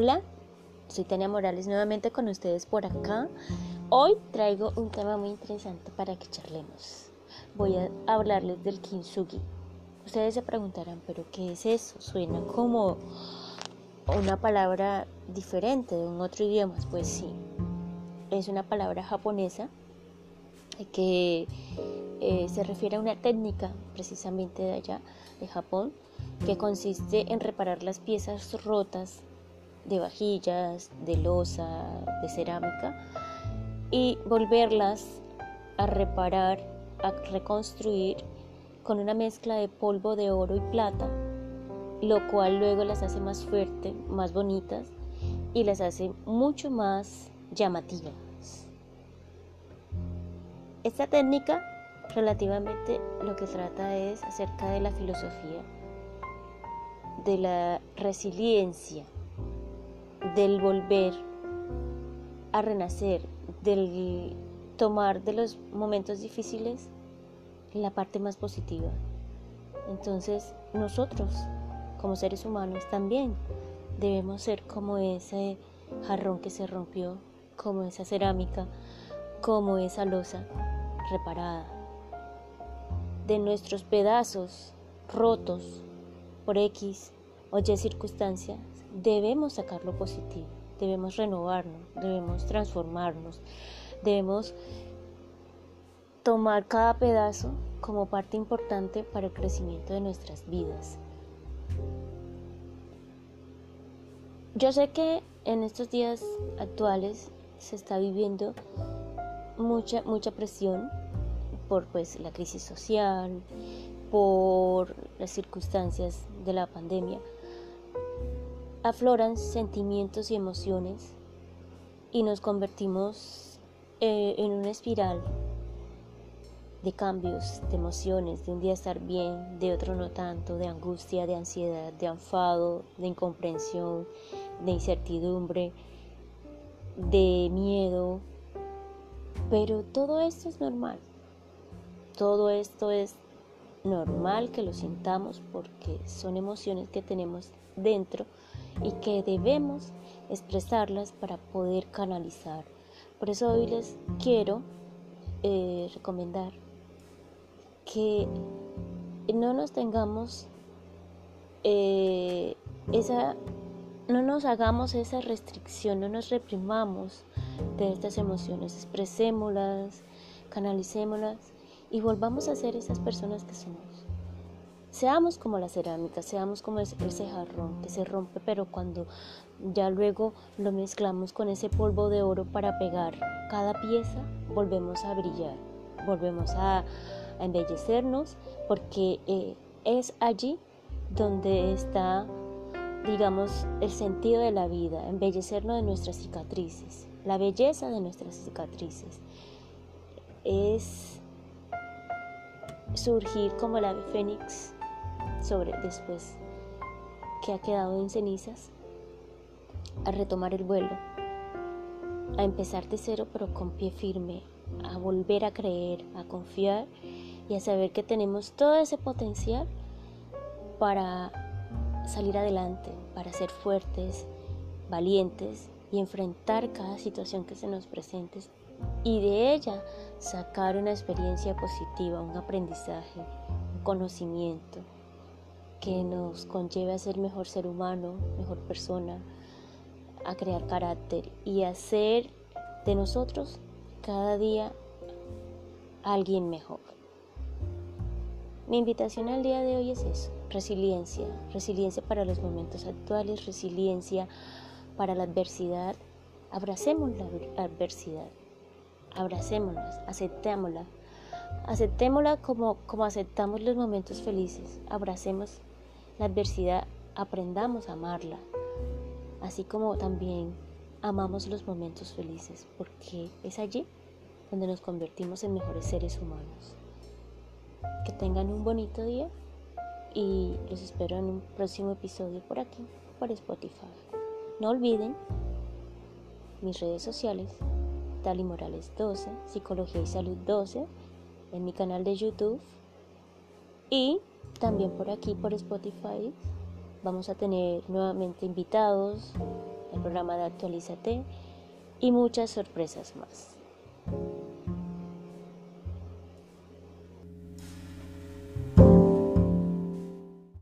Hola, soy Tania Morales nuevamente con ustedes por acá. Hoy traigo un tema muy interesante para que charlemos. Voy a hablarles del kintsugi. Ustedes se preguntarán, ¿pero qué es eso? Suena como una palabra diferente de un otro idioma. Pues sí, es una palabra japonesa que eh, se refiere a una técnica precisamente de allá, de Japón, que consiste en reparar las piezas rotas de vajillas, de losa, de cerámica y volverlas a reparar, a reconstruir con una mezcla de polvo de oro y plata, lo cual luego las hace más fuertes, más bonitas y las hace mucho más llamativas. Esta técnica relativamente lo que trata es acerca de la filosofía, de la resiliencia, del volver a renacer, del tomar de los momentos difíciles la parte más positiva. Entonces nosotros, como seres humanos, también debemos ser como ese jarrón que se rompió, como esa cerámica, como esa losa reparada. De nuestros pedazos rotos por X o Y circunstancias, debemos sacar lo positivo, debemos renovarnos, debemos transformarnos, debemos tomar cada pedazo como parte importante para el crecimiento de nuestras vidas. Yo sé que en estos días actuales se está viviendo mucha mucha presión por pues la crisis social, por las circunstancias de la pandemia afloran sentimientos y emociones y nos convertimos eh, en una espiral de cambios, de emociones, de un día estar bien, de otro no tanto, de angustia, de ansiedad, de enfado, de incomprensión, de incertidumbre, de miedo. Pero todo esto es normal. Todo esto es normal que lo sintamos porque son emociones que tenemos dentro y que debemos expresarlas para poder canalizar. Por eso hoy les quiero eh, recomendar que no nos tengamos eh, esa, no nos hagamos esa restricción, no nos reprimamos de estas emociones, expresémoslas, canalicémoslas y volvamos a ser esas personas que somos. Seamos como la cerámica, seamos como ese jarrón que se rompe, pero cuando ya luego lo mezclamos con ese polvo de oro para pegar cada pieza, volvemos a brillar, volvemos a, embellecernos, porque eh, es allí donde está, digamos, el sentido de la vida, embellecernos de nuestras cicatrices, la belleza de nuestras cicatrices. Es surgir como la ave fénix sobre después que ha quedado en cenizas, a retomar el vuelo, a empezar de cero pero con pie firme, a volver a creer, a confiar y a saber que tenemos todo ese potencial para salir adelante, para ser fuertes, valientes y enfrentar cada situación que se nos presente y de ella sacar una experiencia positiva, un aprendizaje, un conocimiento que nos conlleve a ser mejor ser humano, mejor persona, a crear carácter y a ser de nosotros cada día alguien mejor. Mi invitación al día de hoy es eso, resiliencia, resiliencia para los momentos actuales, resiliencia para la adversidad. Abracemos la adversidad, abracémosla, aceptémosla, aceptémosla como, como aceptamos los momentos felices, abracemos la adversidad, aprendamos a amarla, así como también amamos los momentos felices, porque es allí donde nos convertimos en mejores seres humanos. Que tengan un bonito día y los espero en un próximo episodio por aquí, por Spotify. No olviden mis redes sociales, Tali Morales 12, Psicología y Salud 12, en mi canal de YouTube y también por aquí, por Spotify, vamos a tener nuevamente invitados, el programa de Actualízate y muchas sorpresas más.